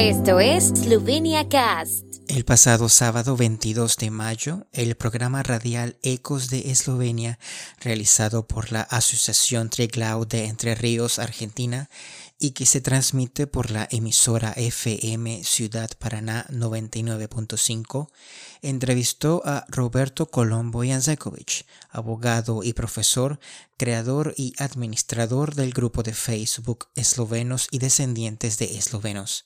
Esto es Slovenia Cast. El pasado sábado 22 de mayo, el programa radial Ecos de Eslovenia, realizado por la Asociación Triglau de Entre Ríos, Argentina, y que se transmite por la emisora FM Ciudad Paraná 99.5, entrevistó a Roberto Colombo Janzekovic, abogado y profesor, creador y administrador del grupo de Facebook Eslovenos y Descendientes de Eslovenos.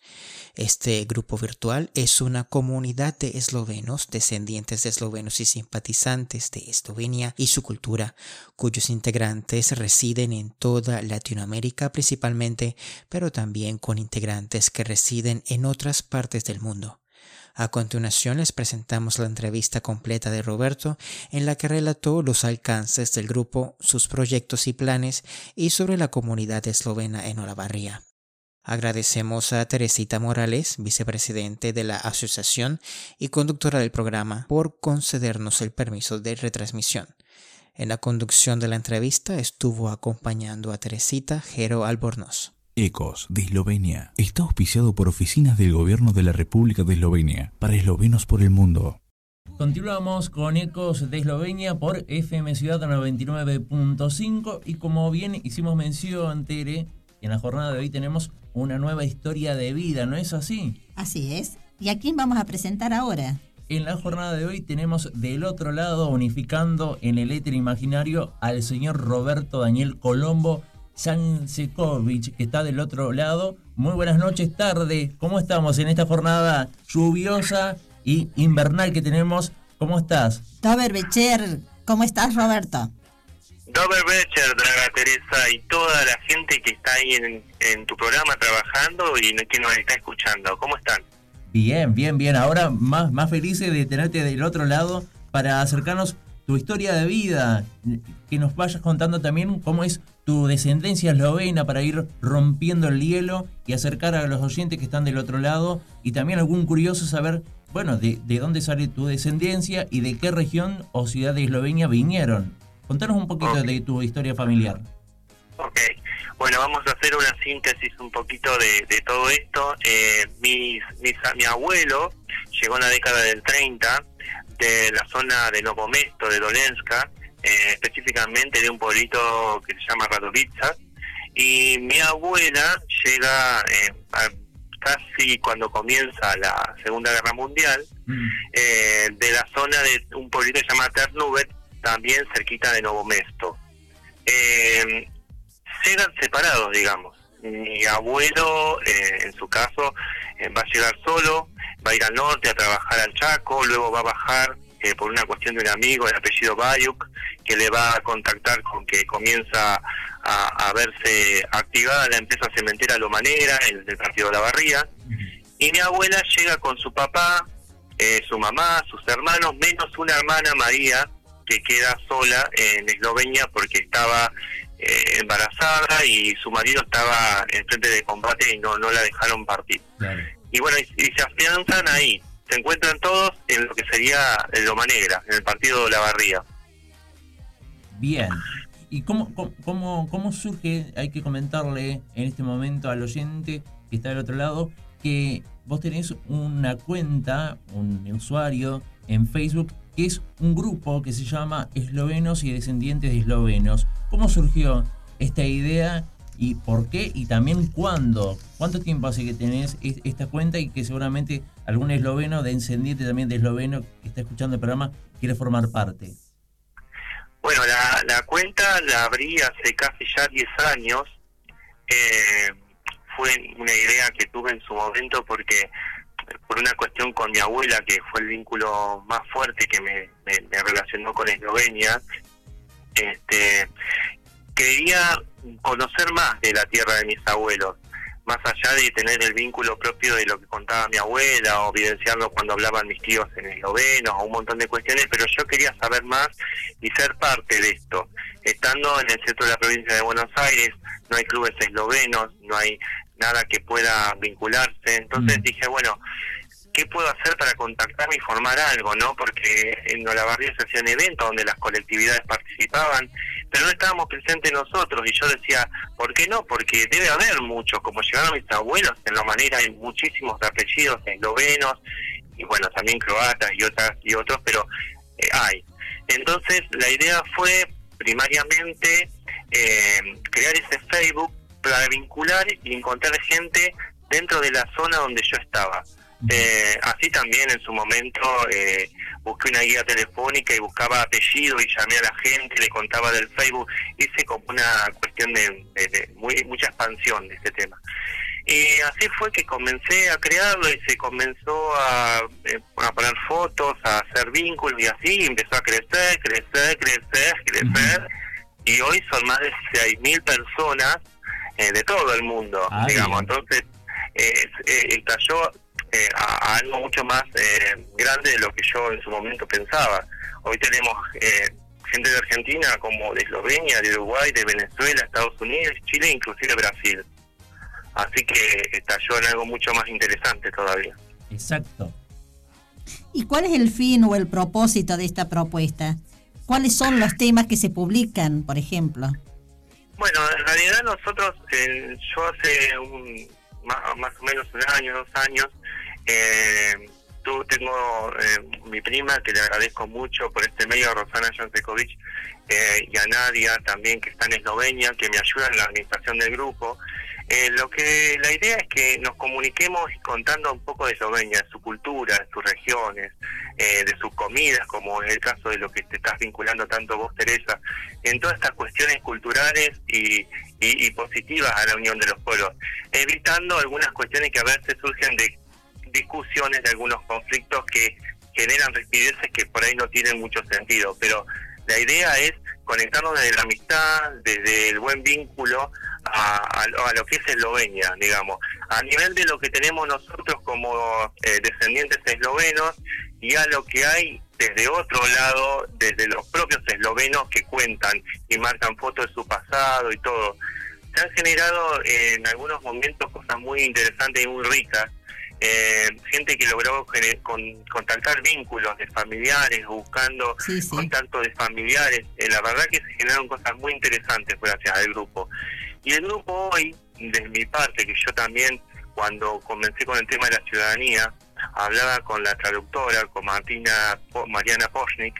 Este grupo virtual es una comunidad de eslovenos, descendientes de eslovenos y simpatizantes de Eslovenia y su cultura, cuyos integrantes residen en toda Latinoamérica principalmente, pero también con integrantes que residen en otras partes del mundo. A continuación les presentamos la entrevista completa de Roberto en la que relató los alcances del grupo, sus proyectos y planes y sobre la comunidad eslovena en Olavarría. Agradecemos a Teresita Morales, vicepresidente de la asociación y conductora del programa, por concedernos el permiso de retransmisión. En la conducción de la entrevista estuvo acompañando a Teresita Jero Albornoz. Ecos de Eslovenia está auspiciado por oficinas del Gobierno de la República de Eslovenia para eslovenos por el mundo. Continuamos con Ecos de Eslovenia por FM Ciudad 99.5 y como bien hicimos mención, Tere, en la jornada de hoy tenemos una nueva historia de vida, ¿no es así? Así es. ¿Y a quién vamos a presentar ahora? En la jornada de hoy tenemos del otro lado, unificando en el éter imaginario, al señor Roberto Daniel Colombo Sansekovic, que está del otro lado. Muy buenas noches, tarde. ¿Cómo estamos en esta jornada lluviosa y invernal que tenemos? ¿Cómo estás? Dober Becher, ¿cómo estás, Roberto? Dober Becher, Draga Teresa, y toda la gente que está ahí en, tu programa trabajando y que nos está escuchando. ¿Cómo están? Bien, bien, bien. Ahora más, más felices de tenerte del otro lado para acercarnos tu historia de vida, que nos vayas contando también cómo es tu descendencia eslovena para ir rompiendo el hielo y acercar a los oyentes que están del otro lado y también algún curioso saber, bueno, de, de dónde sale tu descendencia y de qué región o ciudad de Eslovenia vinieron. Contanos un poquito de tu historia familiar. Ok, bueno, vamos a hacer una síntesis un poquito de, todo esto. Eh, mis, mi abuelo llegó en la década del 30 de la zona de Novomesto, de Dolenska, eh, específicamente de un pueblito que se llama Radovica, y mi abuela llega eh, casi cuando comienza la Segunda Guerra Mundial, mm. de la zona de un pueblito que se llama Ternuvet, también cerquita de Novo Mesto. Eh, llegan separados, digamos. Mi abuelo, eh, en su caso, eh, va a llegar solo, va a ir al norte a trabajar al Chaco, luego va a bajar eh, por una cuestión de un amigo de apellido Bayuk, que le va a contactar con que comienza a, verse activada la empresa cementera Lo Manera, el del partido de la Barría. Y mi abuela llega con su papá, su mamá, sus hermanos, menos una hermana María, que queda sola en Eslovenia porque estaba eh, embarazada y su marido estaba en frente de combate y no, no la dejaron partir. Y bueno, y, se afianzan ahí, se encuentran todos en lo que sería Loma Negra, en el partido de la Barría. Bien. ¿Y cómo, cómo, cómo surge, hay que comentarle en este momento al oyente que está del otro lado, que vos tenés una cuenta, un usuario en Facebook que es un grupo que se llama Eslovenos y Descendientes de Eslovenos. ¿Cómo surgió esta idea y por qué y también cuándo? ¿Cuánto tiempo hace que tenés esta cuenta y que seguramente algún esloveno, descendiente también de esloveno que está escuchando el programa, quiere formar parte? Bueno, la, cuenta la abrí hace casi ya 10 años. Eh, fue una idea que tuve en su momento porque por una cuestión con mi abuela, que fue el vínculo más fuerte que me, relacionó con Eslovenia, este, quería conocer más de la tierra de mis abuelos, más allá de tener el vínculo propio de lo que contaba mi abuela o evidenciarlo cuando hablaban mis tíos en esloveno o un montón de cuestiones, pero yo quería saber más y ser parte de esto. Estando en el centro de la provincia de Buenos Aires, no hay clubes eslovenos, no hay nada que pueda vincularse. Entonces mm. dije, bueno, qué puedo hacer para contactarme y formar algo, ¿no? Porque en Olavarría se hacían eventos donde las colectividades participaban, pero no estábamos presentes nosotros. Y yo decía, ¿por qué no? Porque debe haber muchos, como llegaron mis abuelos, en la manera hay muchísimos apellidos eslovenos, y bueno, también croatas y, otras, y otros, pero eh, hay. Entonces, la idea fue primariamente eh, crear ese Facebook para vincular y encontrar gente dentro de la zona donde yo estaba. Eh, así también en su momento eh, busqué una guía telefónica y buscaba apellido y llamé a la gente, le contaba del Facebook, hice como una cuestión de, muy, mucha expansión de este tema. Y así fue que comencé a crearlo y se comenzó a, eh, a poner fotos, a hacer vínculos y así, empezó a crecer, crecer, crecer, crecer. Y hoy son más de 6.000 personas de todo el mundo, ah, digamos. Entonces, eh, estalló eh, a, algo mucho más eh, grande de lo que yo en su momento pensaba. Hoy tenemos eh, gente de Argentina como de Eslovenia, de Uruguay, de Venezuela, Estados Unidos, Chile inclusive Brasil. Así que estalló en algo mucho más interesante todavía. Exacto. ¿Y cuál es el fin o el propósito de esta propuesta? ¿Cuáles son los temas que se publican, por ejemplo? Bueno, en realidad nosotros, yo hace un, más, o menos un año, dos años, eh, tú tengo eh, mi prima, que le agradezco mucho por este medio, a Rosana Jansekovic, eh, y a Nadia también, que está en Eslovenia, que me ayuda en la administración del grupo. Eh, lo que La idea es que nos comuniquemos contando un poco de Eslovenia, de su cultura, de sus regiones, de sus comidas, como es el caso de lo que te estás vinculando tanto vos, Teresa, en todas estas cuestiones culturales y, y positivas a la unión de los pueblos, evitando algunas cuestiones que a veces surgen de discusiones, de algunos conflictos que generan rispideces que por ahí no tienen mucho sentido, pero la idea es conectarnos desde la amistad, desde el buen vínculo a, lo que es Eslovenia, digamos, a nivel de lo que tenemos nosotros como eh, descendientes eslovenos y a lo que hay desde otro lado, desde los propios eslovenos que cuentan y marcan fotos de su pasado y todo. Se han generado en algunos momentos cosas muy interesantes y muy ricas eh, gente que logró con, contactar vínculos de familiares, buscando contacto de familiares. Eh, la verdad que se generaron cosas muy interesantes gracias al grupo. Y el grupo hoy, de mi parte, que yo también cuando comencé con el tema de la ciudadanía, hablaba con la traductora, con Martina, Mariana Pochnik,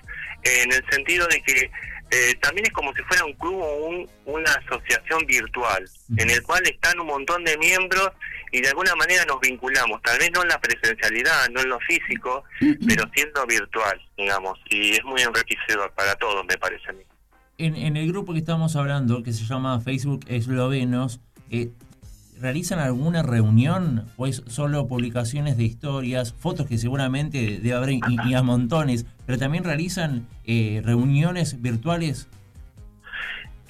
en el sentido de que eh, también es como si fuera un club o un, una asociación virtual, en el cual están un montón de miembros y de alguna manera nos vinculamos, tal vez no en la presencialidad, no en lo físico, pero siendo virtual, digamos, y es muy enriquecedor para todos, me parece a mí. En, en el grupo que estamos hablando, que se llama Facebook Eslovenos, eh, ¿realizan alguna reunión o es solo publicaciones de historias, fotos que seguramente debe haber y, a montones, pero también realizan eh, reuniones virtuales?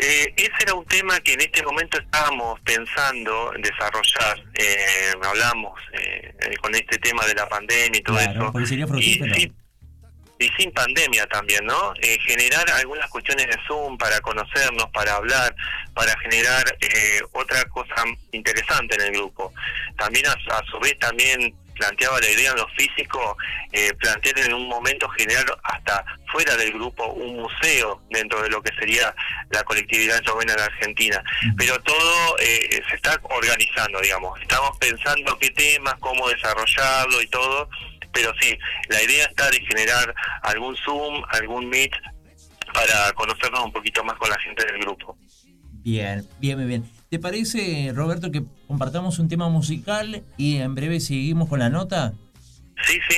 Eh, ese era un tema que en este momento estábamos pensando en desarrollar. Eh, hablamos eh, con este tema de la pandemia y todo eso. y, sin pandemia también, ¿no? Eh, generar algunas cuestiones de Zoom para conocernos, para hablar, para generar otra cosa interesante en el grupo. También a su vez también planteaba la idea en lo físico, eh, plantear en un momento generar hasta fuera del grupo un museo dentro de lo que sería la colectividad eslovena de Argentina. Pero todo eh, se está organizando, digamos. Estamos pensando qué temas, cómo desarrollarlo y todo. Pero sí, la idea está de generar algún Zoom, algún Meet para conocernos un poquito más con la gente del grupo. Bien, bien, bien, bien. ¿Te parece, Roberto, que compartamos un tema musical y en breve seguimos con la nota? Sí, sí,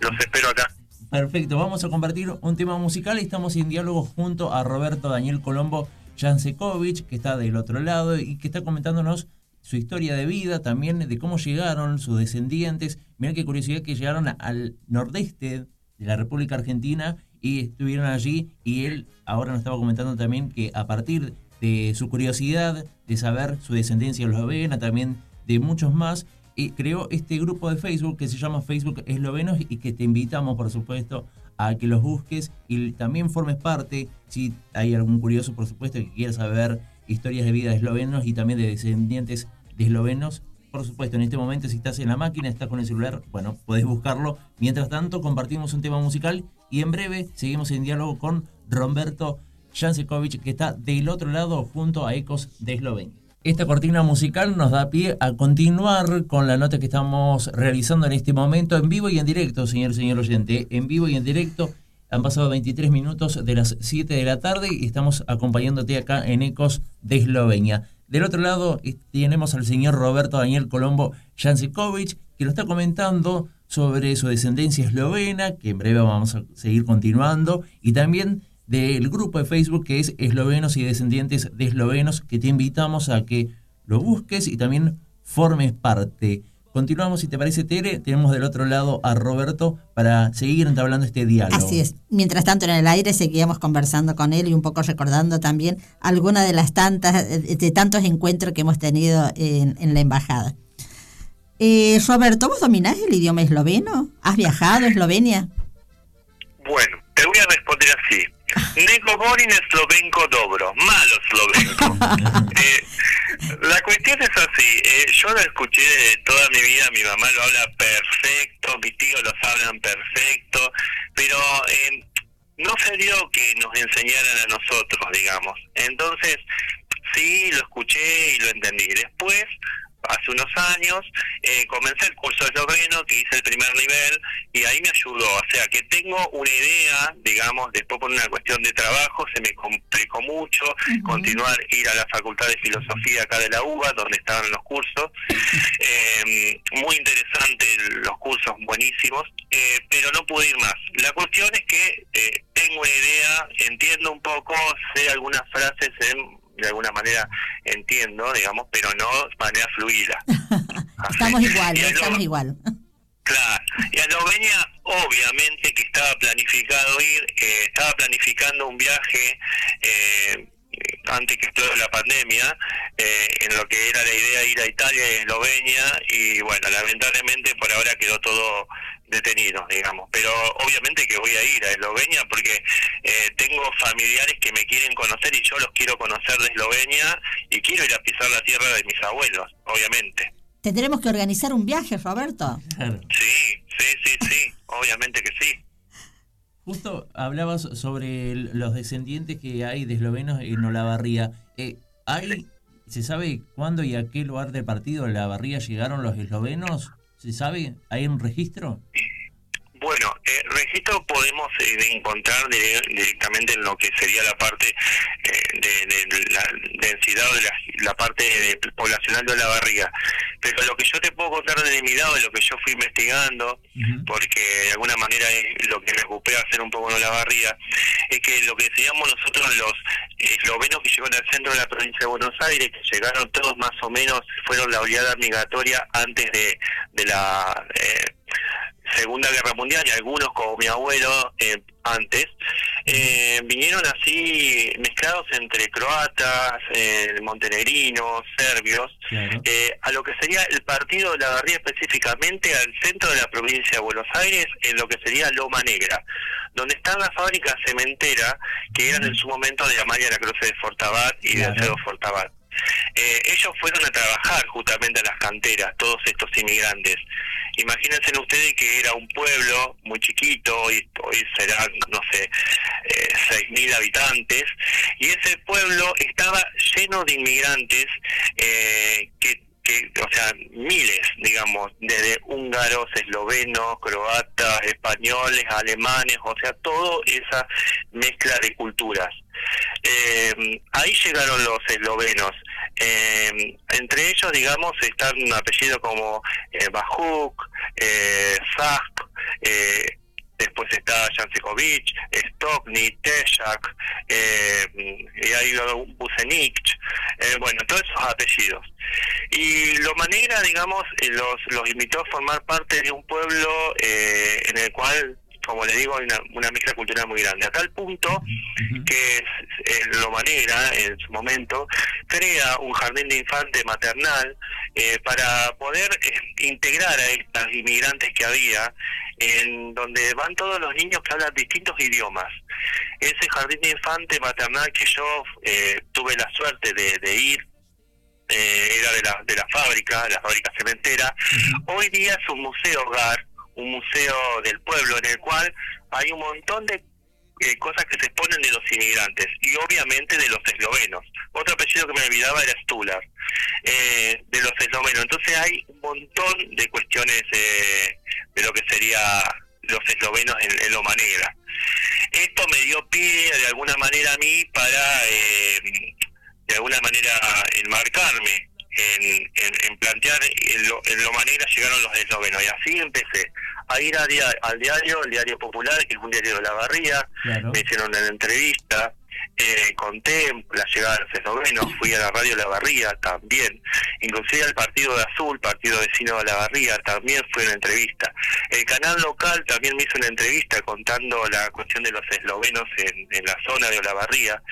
los espero acá. Perfecto, vamos a compartir un tema musical y estamos en diálogo junto a Roberto Daniel Colombo Jansekovic, que está del otro lado y que está comentándonos su historia de vida, también de cómo llegaron sus descendientes. Mirá qué curiosidad que llegaron al nordeste de la República Argentina y estuvieron allí y él ahora nos estaba comentando también que a partir de su curiosidad de saber su descendencia eslovena, también de muchos más, y creó este grupo de Facebook que se llama Facebook Eslovenos y que te invitamos, por supuesto, a que los busques y también formes parte, si hay algún curioso, por supuesto, que quiera saber historias de vida de eslovenos y también de descendientes de eslovenos, por supuesto, en este momento si estás en la máquina, estás con el celular, bueno, podés buscarlo. Mientras tanto, compartimos un tema musical y en breve seguimos en diálogo con Roberto Jansekovic, que está del otro lado junto a Ecos de Eslovenia. Esta cortina musical nos da pie a continuar con la nota que estamos realizando en este momento en vivo y en directo, señor señor oyente. En vivo y en directo han pasado 23 minutos de las 7 de la tarde y estamos acompañándote acá en Ecos de Eslovenia. Del otro lado tenemos al señor Roberto Daniel Colombo Jansekovic, que nos está comentando sobre su descendencia eslovena, que en breve vamos a seguir continuando, y también del grupo de Facebook que es Eslovenos y Descendientes de Eslovenos, que te invitamos a que lo busques y también formes parte. Continuamos, si te parece, Tere. Tenemos del otro lado a Roberto para seguir entablando este diálogo. Así es. Mientras tanto, en el aire seguíamos conversando con él y un poco recordando también algunas de las tantas, de tantos encuentros que hemos tenido en, la embajada. Eh, Roberto, ¿vos dominás el idioma esloveno? ¿Has viajado a Eslovenia? Bueno, te voy a responder así. Nego govorim slovenko dobro, malo slovenko. Eh, la cuestión es así, eh, yo lo escuché toda mi vida, mi mamá lo habla perfecto, mis tíos los hablan perfecto, pero eh, no se dio que nos enseñaran a nosotros, digamos. Entonces, sí, lo escuché y lo entendí. Después, hace unos años, eh, comencé el curso de esloveno, que hice el primer nivel, y ahí me ayudó. O sea, que tengo una idea, digamos, después por una cuestión de trabajo, se me complicó mucho continuar, ir a la Facultad de Filosofía acá de la UBA, donde estaban los cursos. Eh, muy interesante los cursos, buenísimos, eh, pero no pude ir más. La cuestión es que eh, tengo una idea, entiendo un poco, sé algunas frases en de alguna manera entiendo, digamos, pero no de manera fluida. estamos igual, estamos igual. Claro, y a Eslovenia obviamente que estaba planificado ir, eh, estaba planificando un viaje eh, antes que explote la pandemia, eh, en lo que era la idea de ir a Italia y Eslovenia, y bueno, lamentablemente por ahora quedó todo detenido, digamos. Pero obviamente que voy a ir a Eslovenia porque eh, tengo familiares que me quieren conocer y yo los quiero conocer de Eslovenia y quiero ir a pisar la tierra de mis abuelos, obviamente. Tendremos que organizar un viaje, Roberto. Sí, sí, sí, sí, obviamente que sí. Justo hablabas sobre los descendientes que hay de eslovenos en Olavarría. Eh, ¿hay, ¿Se sabe cuándo y a qué lugar del partido de Olavarría llegaron los eslovenos? ¿Se sabe? ¿Hay un registro? Eh, registro podemos eh, encontrar directamente en lo que sería la parte eh, de, la densidad de la, parte poblacional de la barriga. Pero lo que yo te puedo contar de mi lado, de lo que yo fui investigando, porque de alguna manera es lo que me ocupé hacer un poco en la barriga, es que lo que decíamos nosotros los eslovenos que llegaron al centro de la provincia de Buenos Aires, que llegaron todos más o menos, fueron la oleada migratoria antes de, de la... Segunda Guerra Mundial y algunos como mi abuelo eh, antes, eh, vinieron así mezclados entre croatas, eh, montenegrinos, serbios, a lo que sería el partido de la Barría específicamente al centro de la provincia de Buenos Aires, en lo que sería Loma Negra, donde están las fábricas cementeras que eran en su momento de Amalia la Cruz de Fortabat y de Acedo Fortabat. Eh, ellos fueron a trabajar justamente a las canteras, todos estos inmigrantes. Imagínense ustedes que era un pueblo muy chiquito, hoy, hoy serán, no sé, eh, 6.000 habitantes, y ese pueblo estaba lleno de inmigrantes eh, que que, o sea, miles, digamos, desde húngaros, eslovenos, croatas, españoles, alemanes, o sea, toda esa mezcla de culturas. Eh, ahí llegaron los eslovenos. Eh, entre ellos, digamos, están apellidos como eh, Bajuk, eh, Zask, eh, después está Jansekovic, Stokny, Tejak, eh, y hay Bucenik, eh, bueno, todos esos apellidos. Y Loma Negra, digamos, los, los invitó a formar parte de un pueblo eh, en el cual como le digo, hay una, una mezcla cultural muy grande, a tal punto que eh, Loma Negra, en su momento, crea un jardín de infante maternal eh, para poder eh, integrar a estas inmigrantes que había, en donde van todos los niños que hablan distintos idiomas. Ese jardín de infante maternal que yo tuve la suerte de, ir, eh, era de la, de la fábrica, la fábrica cementera. Hoy día es un museo hogar, un museo del pueblo en el cual hay un montón de eh, cosas que se exponen de los inmigrantes y obviamente de los eslovenos. Otro apellido que me olvidaba era Stular, eh, de los eslovenos. Entonces hay un montón de cuestiones eh, de lo que sería los eslovenos en, en Loma. Esto me dio pie de alguna manera a mí para, eh, de alguna manera, enmarcarme en, en, plantear en, lo, en Loma Negra llegaron los eslovenos. Y así empecé a ir a dia- al diario, el Diario Popular, que es un diario de la barría, Claro. me hicieron una entrevista, eh, conté la llegada de los eslovenos, fui a la radio La Barría también, inclusive al Partido de Azul, Partido Vecino de La Barría, también fue una entrevista. El canal local también me hizo una entrevista contando la cuestión de los eslovenos en, en la zona de Olavarría.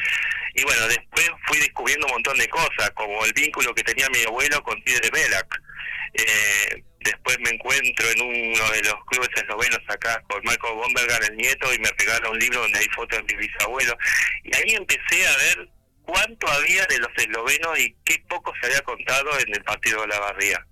Y bueno, después fui descubriendo un montón de cosas, como el vínculo que tenía mi abuelo con Tigre Belak. Eh, después me encuentro en uno de los clubes eslovenos acá con Marco Bomberger, el nieto, y me regala un libro donde hay fotos de mi bisabuelo. Y ahí empecé a ver cuánto había de los eslovenos y qué poco se había contado en el partido de la barría.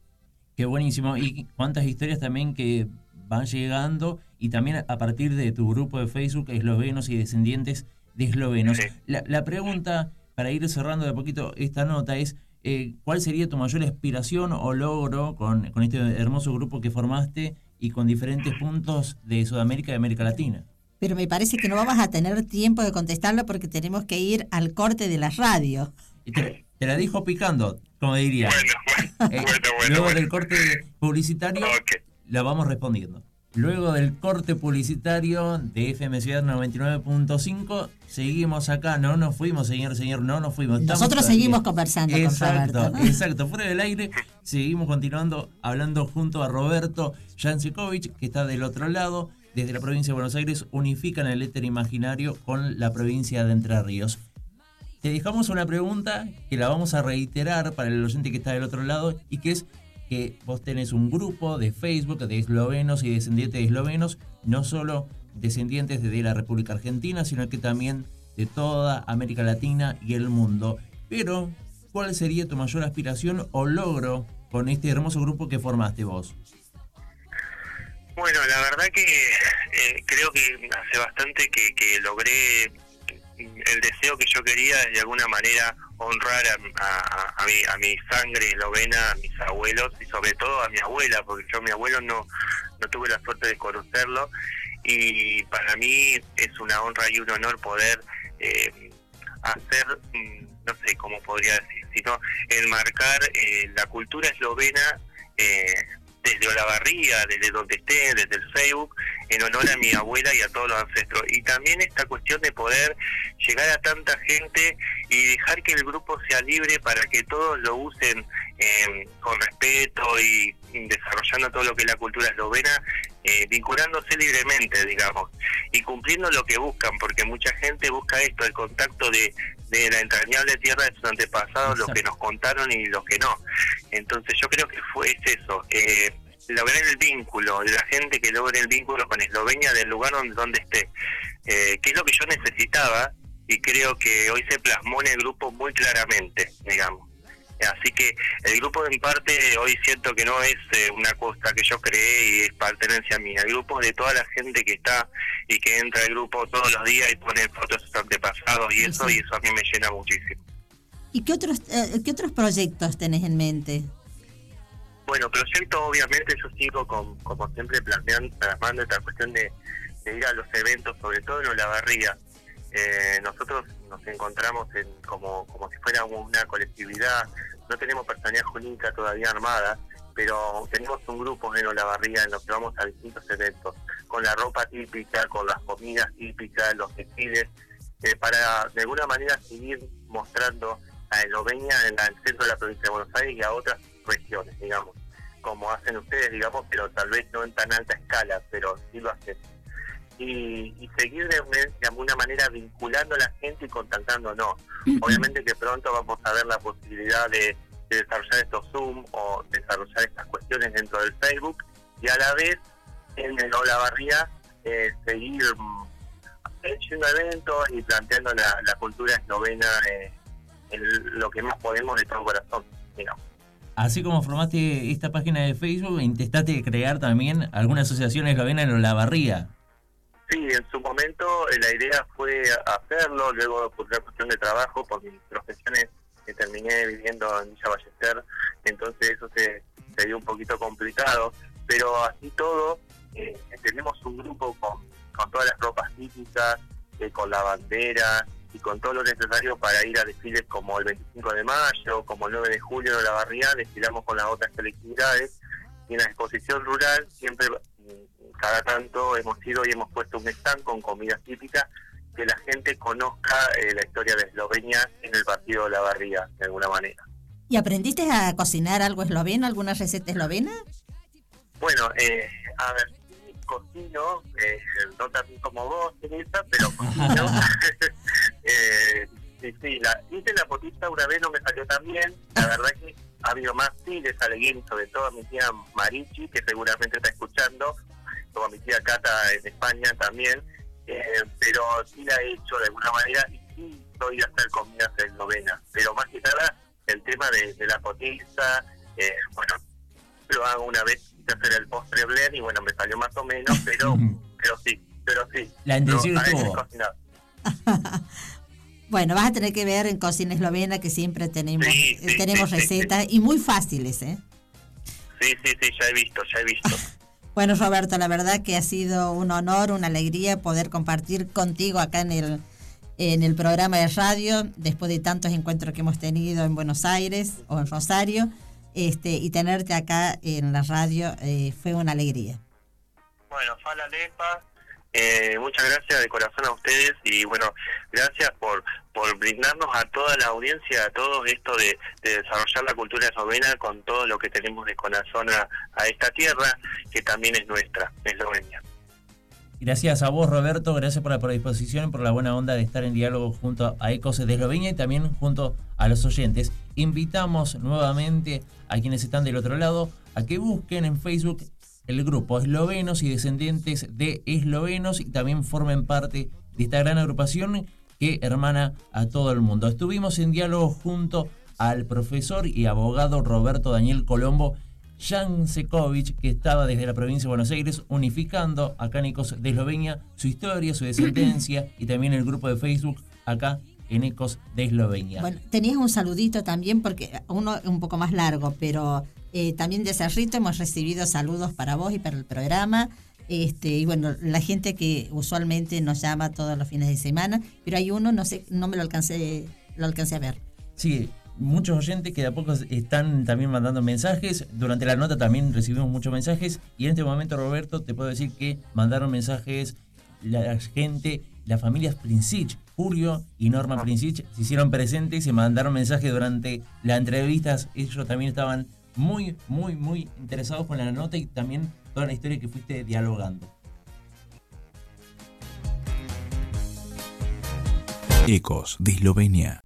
Qué buenísimo. Y cuántas historias también que van llegando y también a partir de tu grupo de Facebook, eslovenos y descendientes de eslovenos. Sí. La, la pregunta, para ir cerrando de a poquito esta nota, es eh, ¿cuál sería tu mayor aspiración o logro con, con este hermoso grupo que formaste y con diferentes puntos de Sudamérica y América Latina? Pero me parece que no vamos a tener tiempo de contestarlo porque tenemos que ir al corte de la radio. Te, te la dijo picando, como diría. Bueno, Eh, bueno, bueno, luego bueno. del corte publicitario, la vamos respondiendo. Luego del corte publicitario de FM Ciudad 99.5, seguimos acá, no nos fuimos, señor, señor, no nos fuimos. Estamos Nosotros todavía. seguimos conversando con Exacto, Roberto. ¿no? exacto. Fuera del aire, seguimos continuando hablando junto a Roberto Jansikovic, que está del otro lado, desde la provincia de Buenos Aires, unifican el éter imaginario con la provincia de Entre Ríos. Te dejamos una pregunta que la vamos a reiterar para el oyente que está del otro lado y que es que vos tenés un grupo de Facebook de eslovenos y descendientes de eslovenos, no solo descendientes de la República Argentina, sino que también de toda América Latina y el mundo. Pero, ¿cuál sería tu mayor aspiración o logro con este hermoso grupo que formaste vos? Bueno, la verdad que eh, creo que hace bastante que, que logré el deseo que yo quería es de alguna manera honrar a, a- a mi, a mi sangre eslovena, a mis abuelos y sobre todo a mi abuela, porque yo mi abuelo no, no tuve la suerte de conocerlo y para mí es una honra y un honor poder eh, hacer, mm, no sé cómo podría decir, sino enmarcar eh, la cultura eslovena eh, desde Olavarría, desde donde esté, desde el Facebook, en honor a mi abuela y a todos los ancestros. Y también esta cuestión de poder llegar a tanta gente y dejar que el grupo sea libre para que todos lo usen eh, con respeto y desarrollando todo lo que es la cultura eslovena, eh, vinculándose libremente, digamos, y cumpliendo lo que buscan, porque mucha gente busca esto, el contacto de, de la entrañable tierra de sus antepasados, lo que Exacto. nos contaron y lo que no. Entonces yo creo que fue es eso, eh, lograr el vínculo, de la gente que logre el vínculo con Eslovenia del lugar donde, donde esté, eh, que es lo que yo necesitaba y creo que hoy se plasmó en el grupo muy claramente, digamos. Así que el grupo en parte hoy siento que no es eh, una cosa que yo creé y es pertenencia mía. El grupo de toda la gente que está y que entra al grupo todos los días y pone fotos de antepasados y eso sí. y eso a mí me llena muchísimo. ¿Y qué otros, eh, qué otros proyectos tenés en mente? Bueno, proyecto obviamente yo sigo con, como siempre planteando, plasmando esta cuestión de, de ir a los eventos, sobre todo en Olavarría. Eh, nosotros nos encontramos en, como, como si fuera una colectividad, no tenemos personalidad jurídica todavía armada, pero tenemos un grupo en Olavarría en los que vamos a distintos eventos, con la ropa típica, con las comidas típicas, los textiles, eh, para de alguna manera seguir mostrando a Eslovenia en el centro de la provincia de Buenos Aires y a otras regiones, digamos, como hacen ustedes, digamos, pero tal vez no en tan alta escala, pero sí lo hacen. Y, y seguir de, una- de alguna manera vinculando a la gente y contactándonos. Obviamente que pronto vamos a ver la posibilidad de, de desarrollar estos Zoom o desarrollar estas cuestiones dentro del Facebook y a la vez en el Olavarría eh, seguir mm, haciendo eventos y planteando la, la cultura eslovena eh, en lo que más podemos de todo corazón. no. Así como formaste esta página de Facebook, intentaste crear también alguna asociación eslovena en Olavarría. Sí, en su momento eh, la idea fue hacerlo, luego por una cuestión de trabajo, por mis profesiones que terminé viviendo en Villa Ballester, entonces eso se, se dio un poquito complicado, pero así todo, eh, tenemos un grupo con, con todas las ropas típicas, eh, con la bandera y con todo lo necesario para ir a desfiles como el 25 de mayo, como el 9 de julio en la barriada, desfilamos con las otras colectividades y en la exposición rural siempre cada tanto hemos ido y hemos puesto un stand con comidas típicas que la gente conozca eh, la historia de Eslovenia en el partido de la barriga, de alguna manera. ¿Y aprendiste a cocinar algo esloveno, alguna receta eslovena? Bueno, eh, a ver, cocino, eh, no tan como vos, Teresa, pero cocino. eh, sí, sí, la, hice la potita una vez, no me salió tan bien. La verdad que ha habido más sí, de Saleguín, sobre todo a mi tía Marichi, que seguramente está escuchando, o a mi tía Cata en España también, eh, pero sí la he hecho de alguna manera y sí soy de hacer comidas eslovenas, pero más que nada el tema de, de la potiza, eh, bueno, lo hago una vez quise hacer el postre blend y bueno, me salió más o menos, pero pero sí, pero sí. La intención a estuvo. Bueno, vas a tener que ver en Cocina Eslovena que siempre tenemos, Sí, sí, tenemos sí, sí, recetas y muy fáciles, ¿eh? Sí, sí, sí, ya he visto, ya he visto. Bueno, Roberto, la verdad que ha sido un honor, una alegría poder compartir contigo acá en el, en el programa de radio, después de tantos encuentros que hemos tenido en Buenos Aires o en Rosario, este, y tenerte acá en la radio eh, fue una alegría. Bueno, Fala Lepa, eh, muchas gracias de corazón a ustedes y bueno, gracias por, por brindarnos a toda la audiencia, a todos esto de, de desarrollar la cultura eslovena con todo lo que tenemos de corazón a, a esta tierra que también es nuestra, Eslovenia. Gracias a vos, Roberto. Gracias por la predisposición por la buena onda de estar en diálogo junto a Ecos de Eslovenia y también junto a los oyentes. Invitamos nuevamente a quienes están del otro lado a que busquen en Facebook el grupo Eslovenos y Descendientes de Eslovenos y también formen parte de esta gran agrupación que hermana a todo el mundo. Estuvimos en diálogo junto al profesor y abogado Roberto Daniel Colombo Jan Sekovic, que estaba desde la provincia de Buenos Aires unificando acá en Ecos de Eslovenia su historia, su descendencia y también el grupo de Facebook acá en Ecos de Eslovenia. Bueno, tenías un saludito también, porque uno es un poco más largo, pero eh, también de Cerrito hemos recibido saludos para vos y para el programa. Este, y bueno, la gente que usualmente nos llama todos los fines de semana, pero hay uno, no sé, no me lo alcancé, lo alcancé a ver. Sí, muchos oyentes que de a poco están también mandando mensajes. Durante la nota también recibimos muchos mensajes. Y en este momento, Roberto, te puedo decir que mandaron mensajes la gente, las familias Princich, Julio y Norma Princich, se hicieron presentes y se mandaron mensajes durante las entrevistas. Ellos también estaban muy, muy, muy interesados con la nota y también toda la historia que fuiste dialogando. Ecos de Eslovenia.